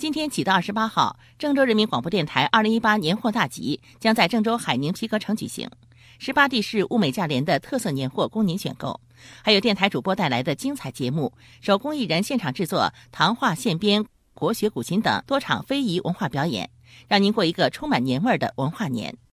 今天起到二十八号，郑州人民广播电台二零一八年货大集将在郑州海宁皮革城举行。十八地市物美价廉的特色年货供您选购，还有电台主播带来的精彩节目，手工艺人现场制作糖画、线编、国学古琴等多场非遗文化表演，让您过一个充满年味儿的文化年。